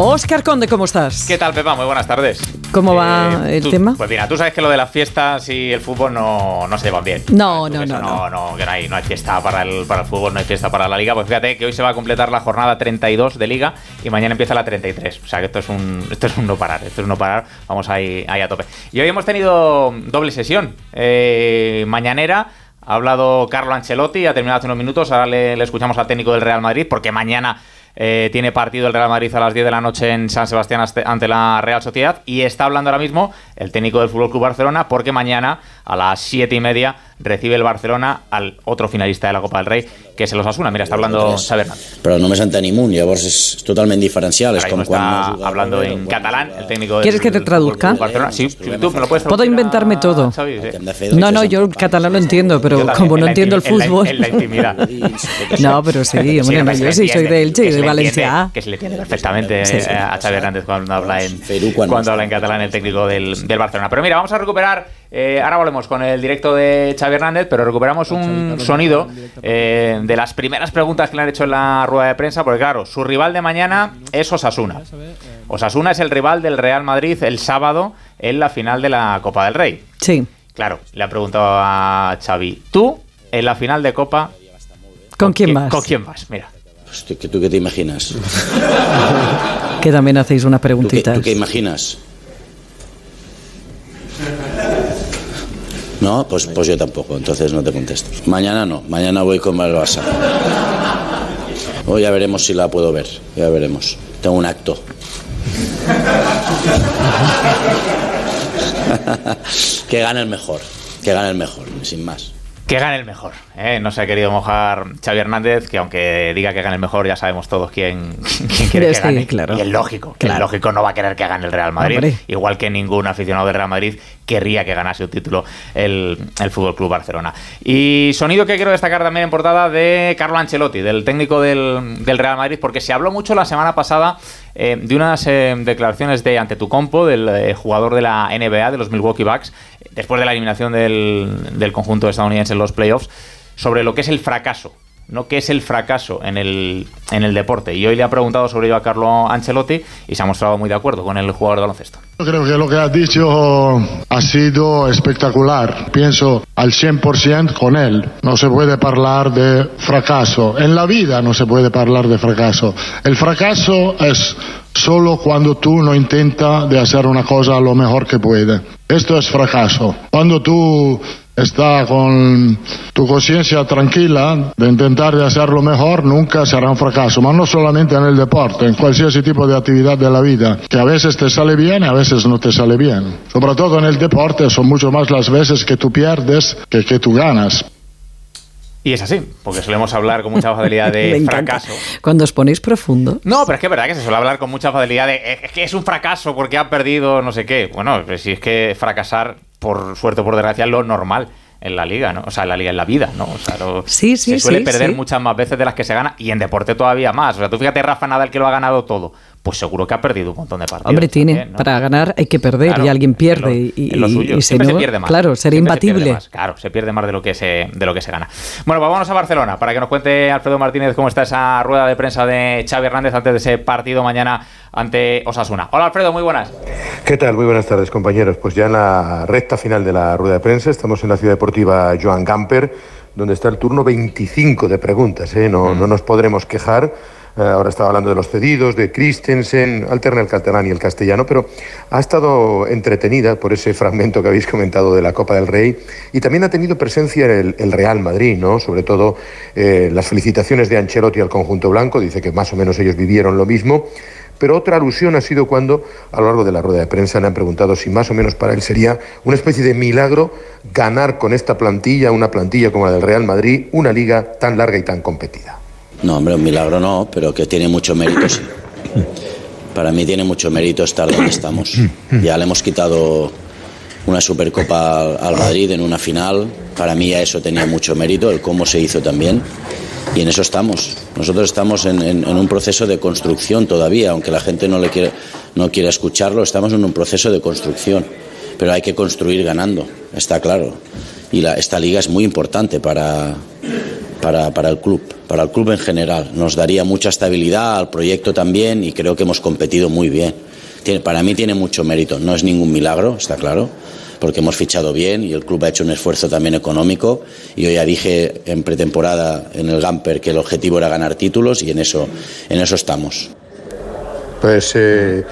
Oscar Conde, ¿cómo estás? ¿Qué tal, Pepa? Muy buenas tardes. ¿Cómo va Eh, el tú- tema? Pues mira, tú sabes que lo de las fiestas y el fútbol no, no se llevan bien. No, no, no, no. no, que no hay, no hay fiesta para el, para el fútbol, no hay fiesta para la liga. Pues fíjate que hoy se va a completar la jornada 32 de liga y mañana empieza la 33. O sea que esto es un, esto es un no parar, esto es un no parar. Vamos ahí, ahí a tope. Y hoy hemos tenido doble sesión. Eh, mañanera. Ha hablado Carlo Ancelotti, ha terminado hace unos minutos. Ahora le, le escuchamos al técnico del Real Madrid, porque mañana eh, tiene partido el Real Madrid a las 10 de la noche en San Sebastián ante la Real Sociedad. Y está hablando ahora mismo el técnico del Fútbol Club Barcelona, porque mañana a las 7 y media recibe el Barcelona al otro finalista de la Copa del Rey, que es el Osasuna. Mira, está hablando Xavi Hernández. Però només en tenim un, llavors és totalment diferencial. És com quan no hablando en catalán, el técnico ¿Quieres que te traduzca? Barcelona. Sí, sí, tú me lo puedes Puedo inventarme todo. No, no, és yo el catalán lo entiendo, pero como no entiendo el fútbol. en la intimidad. No, pero sí, hombre, Sí, no, yo sí soy de Elche y de le Valencia. Que se le entiende perfectamente eh, a Xavi Hernández cuando habla en, cuando habla catalán el técnico del, del Barcelona. Pero mira, vamos a recuperar, eh, ahora volvemos con el directo de Xavi Hernández, pero recuperamos un sonido eh, de las primeras preguntas que le han hecho en la rueda de prensa, porque claro, su rival de mañana es Osasuna. Osasuna es el rival del Real Madrid el sábado en la final de la Copa del Rey. Sí. Claro, le ha preguntado a Xavi, tú en la final de Copa, ¿Con quién vas? ¿Con quién vas? Mira. Hosti, que ¿Tú qué te imaginas? Que también hacéis unas ¿Tú qué, preguntitas. tú qué imaginas? No, pues, pues yo tampoco, entonces no te contesto. Mañana no, mañana voy con el Barça. Hoy ya veremos si la puedo ver, ya veremos. Tengo un acto. que gane el mejor, que gane el mejor, sin más. Que gane el mejor. ¿eh? No se ha querido mojar Xavi Hernández, que aunque diga que gane el mejor, ya sabemos todos quién, quién quiere que gane. claro. Y el lógico, el lógico no va a querer que gane el Real Madrid. Hombre. Igual que ningún aficionado del Real Madrid querría que ganase un título el, el Fútbol Club Barcelona. Y sonido que quiero destacar también en portada de Carlo Ancelotti, del técnico del, del Real Madrid, porque se habló mucho la semana pasada eh, de unas eh, declaraciones de Antetokounmpo, del eh, jugador de la NBA, de los Milwaukee Bucks, después de la eliminación del, del conjunto estadounidense en los playoffs, sobre lo que es el fracaso. No qué es el fracaso en el, en el deporte. Y hoy le ha preguntado sobre ello a Carlo Ancelotti y se ha mostrado muy de acuerdo con el jugador de baloncesto. Yo Creo que lo que has dicho ha sido espectacular. Pienso al 100% con él. No se puede hablar de fracaso. En la vida no se puede hablar de fracaso. El fracaso es solo cuando tú no intentas de hacer una cosa lo mejor que puede. Esto es fracaso. Cuando tú estás con tu conciencia tranquila de intentar de hacerlo mejor, nunca será un fracaso. Pero no solamente en el deporte, en cualquier tipo de actividad de la vida, que a veces te sale bien y a veces no te sale bien. Sobre todo en el deporte son mucho más las veces que tú pierdes que que tú ganas. Y es así, porque solemos hablar con mucha facilidad de fracaso. Cuando os ponéis profundo. No, pero es que es verdad que se suele hablar con mucha facilidad de "Eh, es que es un fracaso porque ha perdido no sé qué. Bueno, si es que fracasar, por suerte o por desgracia, es lo normal en la liga, ¿no? O sea, en la liga, en la vida, ¿no? O sea, lo- Sí, sí, se suele sí, perder muchas más veces de las que se gana y en deporte todavía más. O sea, tú fíjate Rafa Nadal que lo ha ganado todo, pues seguro que ha perdido un montón de partidos. Hombre, tiene. también, ¿no? Para ganar hay que perder Claro, y alguien pierde. lo- y, es lo suyo. y Siempre no, se pierde más. Claro, sería Siempre se imbatible. más. Claro, se pierde más de lo que se de lo que se gana. Bueno, pues vámonos a Barcelona para que nos cuente Alfredo Martínez cómo está esa rueda de prensa de Xavi Hernández antes de ese partido mañana ante Osasuna. Hola Alfredo, muy buenas. ¿Qué tal? Muy buenas tardes, compañeros. Pues ya en la recta final de la rueda de prensa, estamos en la ciudad deportiva Joan Gamper, donde está el turno 25 de preguntas. ¿eh? No, no nos podremos quejar. Eh, ahora estaba hablando de los cedidos, de Christensen, alterna el catalán y el castellano, pero ha estado entretenida por ese fragmento que habéis comentado de la Copa del Rey y también ha tenido presencia el, el Real Madrid, ¿no? Sobre todo eh, las felicitaciones de Ancelotti al conjunto blanco, dice que más o menos ellos vivieron lo mismo. Pero otra alusión ha sido cuando, a lo largo de la rueda de prensa, le han preguntado si más o menos para él sería una especie de milagro ganar con esta plantilla, una plantilla como la del Real Madrid, una liga tan larga y tan competida. No, hombre, un milagro no, pero que tiene mucho mérito, sí. Para mí tiene mucho mérito estar donde estamos. Ya le hemos quitado una Supercopa al, Madrid en una final. Para mí ya eso tenía mucho mérito, el cómo se hizo también. Y en eso estamos. Nosotros estamos en, un proceso de construcción todavía, aunque la gente no, le quiere, no quiera escucharlo, estamos en un proceso de construcción. Pero hay que construir ganando, está claro. Y esta liga es muy importante para, para, para el club, para el club en general. Nos daría mucha estabilidad al proyecto también y creo que hemos competido muy bien. Tiene- para mí tiene mucho mérito, no es ningún milagro, está claro, porque hemos fichado bien y el club ha hecho un esfuerzo también económico. Yo ya dije en pretemporada en el Gamper que el objetivo era ganar títulos y en eso, en eso estamos. Pues eh,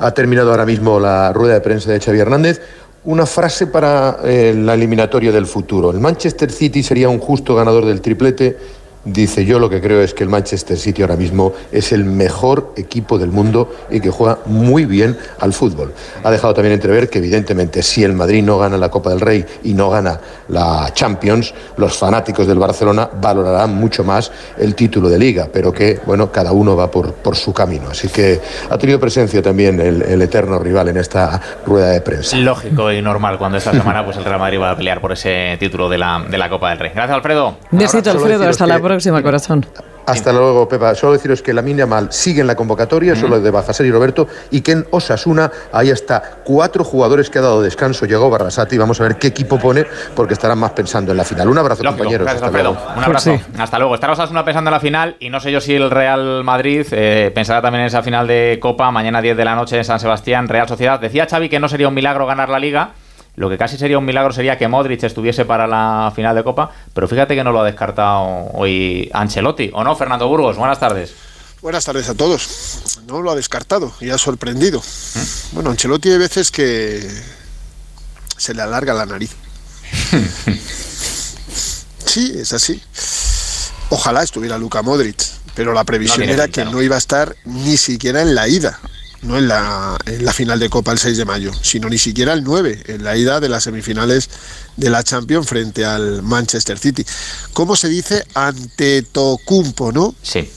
ha terminado ahora mismo la rueda de prensa de Xavi Hernández. Una frase para eh, la eliminatoria del futuro. El Manchester City sería un justo ganador del triplete. Dice yo lo que creo es que el Manchester City ahora mismo es el mejor equipo del mundo y que juega muy bien al fútbol. Ha dejado también entrever que evidentemente si el Madrid no gana la Copa del Rey y no gana la Champions, los fanáticos del Barcelona valorarán mucho más el título de liga, pero que bueno, cada uno va por, por su camino. Así que ha tenido presencia también el, el eterno rival en esta rueda de prensa. Lógico y normal cuando esta semana pues el Real Madrid va a pelear por ese título de la, de la Copa del Rey. Gracias, Alfredo. Besito, Alfredo. Hasta la que- próxima, corazón. Hasta luego, Pepa. Solo deciros que la Mal sigue en la convocatoria, solo de Bajaser y Roberto, y que en Osasuna hay hasta cuatro jugadores que ha dado descanso. Llegó Barrasati y vamos a ver qué equipo pone, porque estarán más pensando en la final. Un abrazo, Lógico. compañeros. Gracias, Hasta luego. Un abrazo. Pues sí. Hasta luego. Estará Osasuna pensando en la final y no sé yo si el Real Madrid eh, pensará también en esa final de Copa mañana 10 de la noche en San Sebastián, Real Sociedad. Decía Xavi que no sería un milagro ganar la Liga. Lo que casi sería un milagro sería que Modric estuviese para la final de Copa, pero fíjate que no lo ha descartado hoy Ancelotti, ¿o no? Fernando Burgos, buenas tardes. Buenas tardes a todos. No lo ha descartado y ha sorprendido. Bueno, Ancelotti hay veces que se le alarga la nariz. Sí, es así. Ojalá estuviera Luka Modric, pero la previsión era que ¿no? no iba a estar ni siquiera en la ida, no en la, en la final de Copa el 6 de mayo, sino ni siquiera el 9, en la ida de las semifinales de la Champions frente al Manchester City. ¿Cómo se dice? Antetokounmpo, ¿no? Sí.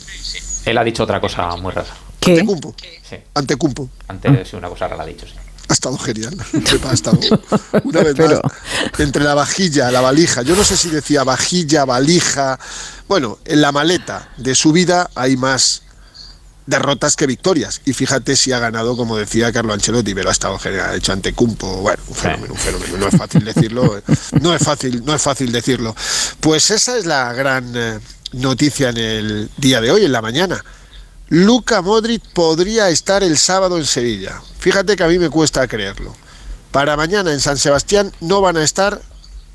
Él ha dicho otra cosa muy rara. ¿Qué? Antecumpo. Sí. Antecumpo. Antes sí, una cosa rara ha dicho, sí. Ha estado genial. Ha estado una vez más entre la vajilla, la valija. Yo no sé si decía vajilla, valija. Bueno, en la maleta de su vida hay más derrotas que victorias. Y fíjate si ha ganado, como decía Carlo Ancelotti, pero ha estado genial, ha hecho ante Cumpo. Bueno, un fenómeno, un fenómeno. No es fácil decirlo. eh. No es fácil, no es fácil decirlo. Pues esa es la gran eh, noticia en el día de hoy, en la mañana. Luka Modric podría estar el sábado en Sevilla. Fíjate que a mí me cuesta creerlo. Para mañana en San Sebastián no van a estar,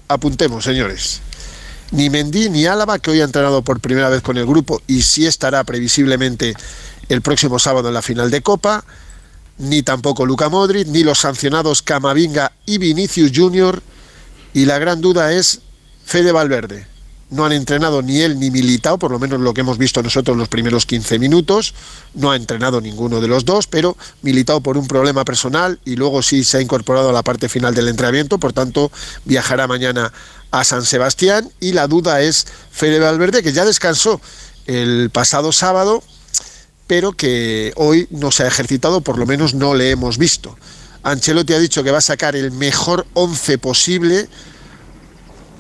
apuntemos señores, ni Mendy ni Álava, que hoy ha entrenado por primera vez con el grupo y sí estará previsiblemente el próximo sábado en la final de Copa, ni tampoco Luka Modric, ni los sancionados Camavinga y Vinicius Junior, y la gran duda es Fede Valverde. No han entrenado ni él ni Militao, por lo menos lo que hemos visto nosotros los primeros 15 minutos. No ha entrenado ninguno de los dos, pero Militao por un problema personal y luego sí se ha incorporado a la parte final del entrenamiento, por tanto viajará mañana a San Sebastián y la duda es Fede Valverde, que ya descansó el pasado sábado, pero que hoy no se ha ejercitado, por lo menos no le hemos visto. Ancelotti ha dicho que va a sacar el mejor 11 posible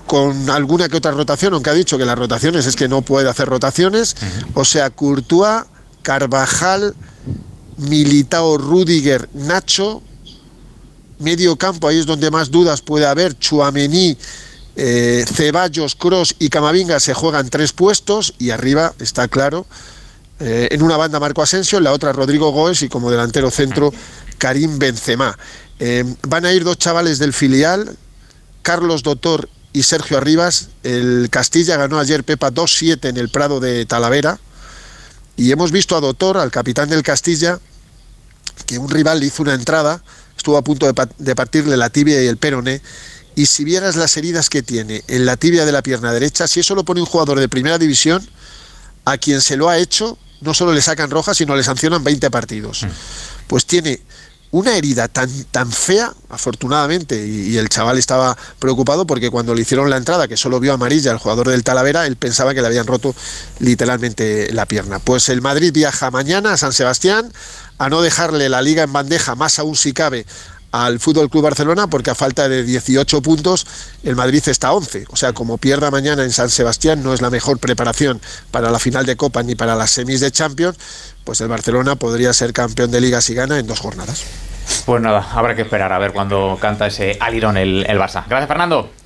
con alguna que otra rotación, aunque ha dicho que las rotaciones es que no puede hacer rotaciones. O sea, Courtois, Carvajal, Militao, Rudiger, Nacho, medio campo, ahí es donde más dudas puede haber. Chuamení, eh, Ceballos, Cross y Camavinga se juegan tres puestos y arriba está claro. Eh, en una banda Marco Asensio, en la otra Rodrigo Goes y como delantero centro Karim Benzema. Eh, van a ir dos chavales del filial, Carlos Dotor y Sergio Arribas. El Castilla ganó ayer Pepa 2-7 en el Prado de Talavera. Y hemos visto a Dotor, al capitán del Castilla, que un rival le hizo una entrada, estuvo a punto de, de partirle la tibia y el peroné. Y si vieras las heridas que tiene en la tibia de la pierna derecha, si eso lo pone un jugador de primera división, a quien se lo ha hecho, no solo le sacan roja, sino le sancionan 20 partidos. Pues tiene una herida tan, tan fea, afortunadamente, y, y el chaval estaba preocupado porque cuando le hicieron la entrada, que solo vio amarilla el jugador del Talavera, él pensaba que le habían roto literalmente la pierna. Pues el Madrid viaja mañana a San Sebastián a no dejarle la liga en bandeja, más aún si cabe, al Fútbol Club Barcelona, porque a falta de 18 puntos, el Madrid está a 11. O sea, como pierda mañana en San Sebastián, no es la mejor preparación para la final de Copa ni para las semis de Champions, pues el Barcelona podría ser campeón de liga si gana en dos jornadas. Pues nada, habrá que esperar a ver cuando canta ese alirón el, el Barça. Gracias, Fernando.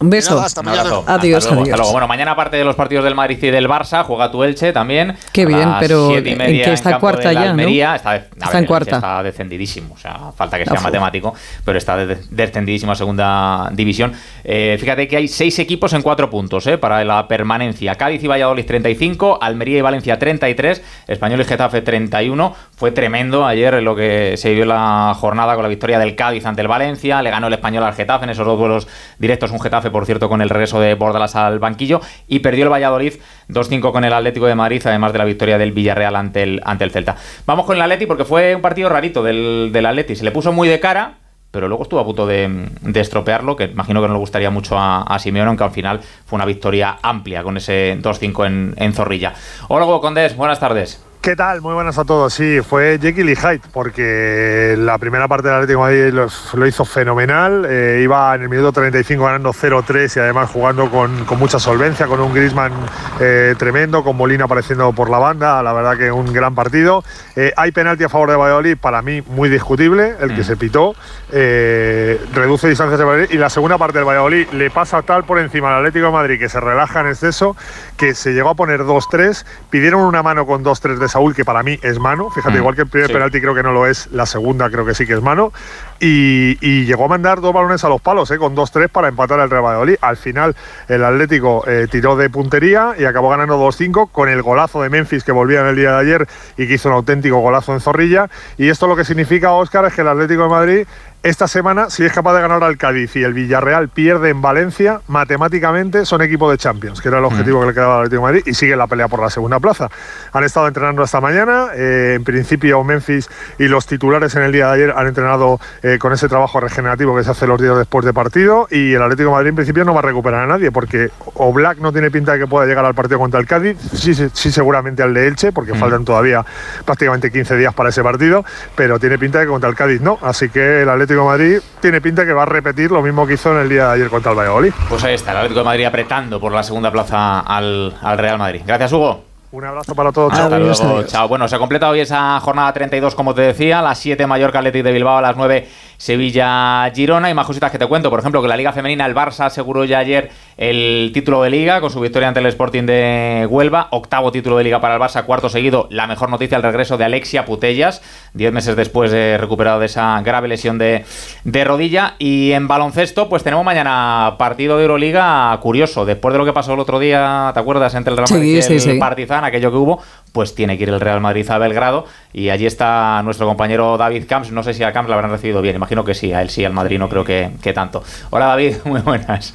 Un beso. Nada, hasta mañana. Adiós, hasta luego, adiós. hasta luego. Bueno, mañana aparte de los partidos del Madrid y del Barça, juega tu Elche también. Qué bien, pero siete y ¿en media qué está cuarta ya, no? Almería. Está, a Está ver, en cuarta. Está descendidísimo, o sea, falta que sea matemático, pero está de- descendidísimo a segunda división. Eh, fíjate que hay seis equipos en cuatro puntos eh, para la permanencia. Cádiz y Valladolid 35, Almería y Valencia 33, Español y Getafe 31. Fue tremendo ayer lo que se vivió la jornada con la victoria del Cádiz ante el Valencia. Le ganó el Español al Getafe en esos dos duelos directos. Un Getafe, por cierto, con el regreso de Bordalas al banquillo. Y perdió el Valladolid 2-5 con el Atlético de Madrid, además de la victoria del Villarreal ante el, ante el Celta. Vamos con el Atleti porque fue un partido rarito del, del Atleti. Se le puso muy de cara pero luego estuvo a punto de, de estropearlo, que imagino que no le gustaría mucho a, a Simeone, aunque al final fue una victoria amplia con ese 2-5 en, en Zorrilla. Hola, Hugo Condés, buenas tardes. ¿Qué tal? Muy buenas a todos. Sí, fue Jekyll y Hyde, porque la primera parte del Atlético de Madrid lo, hizo fenomenal. eh, iba en el minuto 35 ganando 0-3 y además jugando con, con mucha solvencia, con un Griezmann eh, tremendo, con Molina apareciendo por la banda. La verdad que un gran partido. Eh, hay penalti a favor de Valladolid, para mí muy discutible, el que Mm. se pitó. eh, reduce distancias de Valladolid y la segunda parte del Valladolid le pasa tal por encima al Atlético de Madrid que se relaja en exceso que se llegó a poner 2-3. Pidieron una mano con 2-3 de Saúl, que para mí es mano. Fíjate, Mm, igual que el primer sí. penalti creo que no lo es, la segunda creo que sí que es mano. Y, y llegó a mandar dos balones a los palos, eh, con 2-3 para empatar al Real Valladolid. Al final el Atlético eh, tiró de puntería y acabó ganando 2-5 con el golazo de Memphis que volvía en el día de ayer y que hizo un auténtico golazo en Zorrilla. Y esto lo que significa, Óscar, es que el Atlético de Madrid esta semana, si es capaz de ganar al Cádiz y el Villarreal pierde en Valencia, matemáticamente son equipo de Champions, que era el objetivo que le quedaba al Atlético de Madrid, y sigue la pelea por la segunda plaza. Han estado entrenando esta mañana, eh, en principio Memphis y los titulares en el día de ayer han entrenado eh, con ese trabajo regenerativo que se hace los días después de partido, y el Atlético de Madrid en principio no va a recuperar a nadie, porque o Black no tiene pinta de que pueda llegar al partido contra el Cádiz, sí, sí, seguramente al de Elche, porque faltan todavía prácticamente 15 días para ese partido, pero tiene pinta de que contra el Cádiz no, así que el Atlético de Madrid tiene pinta que va a repetir lo mismo que hizo en el día de ayer contra el Valladolid. Pues ahí está, el Atlético de Madrid apretando por la segunda plaza al, al Real Madrid. Gracias, Hugo. Un abrazo para todos. chao. Hasta Adiós, luego, adiós. chao. Bueno, se completa hoy esa jornada 32, como te decía, a las 7 Mallorca Athletic de Bilbao, a las 9 Sevilla Girona y más cositas que te cuento. Por ejemplo, que la Liga Femenina, el Barça aseguró ya ayer el título de Liga con su victoria ante el Sporting de Huelva. Octavo título de Liga para el Barça, cuarto seguido. La mejor noticia, el regreso de Alexia Putellas, 10 meses después de recuperado de esa grave lesión de, de rodilla. Y en baloncesto, pues tenemos mañana partido de Euroliga curioso. Después de lo que pasó el otro día, ¿te acuerdas? Entre el Real Sí, Madrid y sí, el sí. Partizan, aquello que hubo, pues tiene que ir el Real Madrid a Belgrado y allí está nuestro compañero David Camps. No sé si a Camps lo habrán recibido bien, imagino que sí, a él sí, al Madrid no creo que, que tanto. Hola David, muy buenas.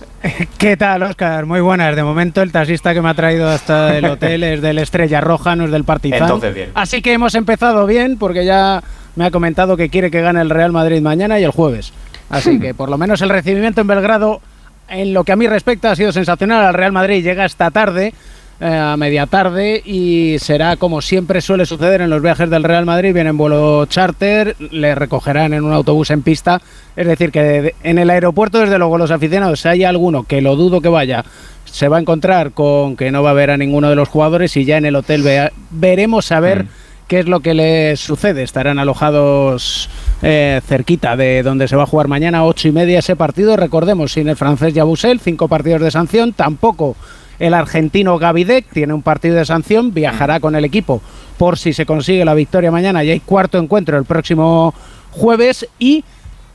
¿Qué tal, Oscar? Muy buenas. De momento, el taxista que me ha traído hasta el hotel es del Estrella Roja, no es del Partizan. Entonces, bien. Así que hemos empezado bien, porque ya me ha comentado que quiere que gane el Real Madrid mañana y el jueves. Así que, por lo menos, el recibimiento en Belgrado, en lo que a mí respecta, ha sido sensacional. Al Real Madrid llega esta tarde. Eh, a media tarde y será como siempre suele suceder en los viajes del Real Madrid, viene en vuelo charter, le recogerán en un autobús en pista, es decir, que en el aeropuerto desde luego los aficionados, si hay alguno que lo dudo que vaya, se va a encontrar con que no va a ver a ninguno de los jugadores y ya en el hotel vea- veremos a ver Mm. qué es lo que les sucede. Estarán alojados eh, cerquita de donde se va a jugar mañana, ocho y media ese partido. Recordemos, sin el francés Yabusel, cinco partidos de sanción, tampoco el argentino Gavidec tiene un partido de sanción, viajará con el equipo por si se consigue la victoria mañana. Y hay cuarto encuentro el próximo jueves y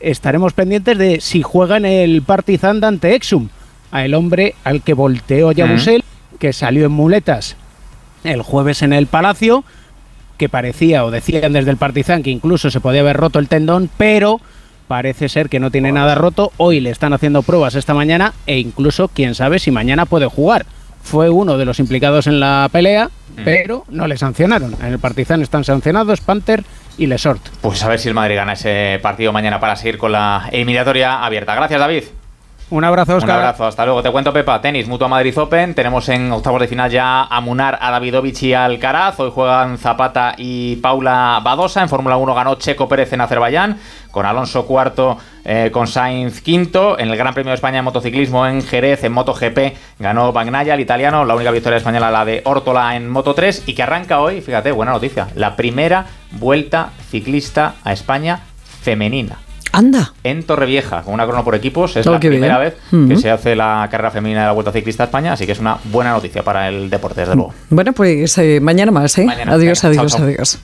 estaremos pendientes de si juega en el Partizan ante Exum, a el hombre al que volteó Yabusel, que salió en muletas el jueves en el Palacio, que parecía o decían desde el Partizan que incluso se podía haber roto el tendón, pero parece ser que no tiene nada roto. Hoy le están haciendo pruebas esta mañana e incluso quién sabe si mañana puede jugar. Fue uno de los implicados en la pelea, pero no le sancionaron. En el Partizan están sancionados Panther y Lesort. Pues a ver si el Madrid gana ese partido mañana para seguir con la eliminatoria abierta. Gracias David. Un abrazo, Oscar. Un abrazo, hasta luego. Te cuento, Pepa. Tenis, Mutua Madrid Open. Tenemos en octavos de final ya a Munar, a Davidovich y a Alcaraz. Hoy juegan Zapata y Paula Badosa. En Fórmula 1 ganó Checo Pérez en Azerbaiyán, con Alonso cuarto, eh, con Sainz quinto. En el Gran Premio de España en motociclismo en Jerez, en MotoGP, ganó Bagnaia, el italiano. La única victoria española, la de Órtola en Moto 3. Y que arranca hoy, fíjate, buena noticia, la primera vuelta ciclista a España femenina. Anda. en Torrevieja, con una crono por equipos. Es Oh, la primera bien. vez que se hace la carrera femenina de la Vuelta Ciclista a España, así que es una buena noticia para el deporte, desde luego. Bueno, pues eh, mañana más, ¿eh? Mañana. adiós, Venga, chao, adiós, chao. adiós.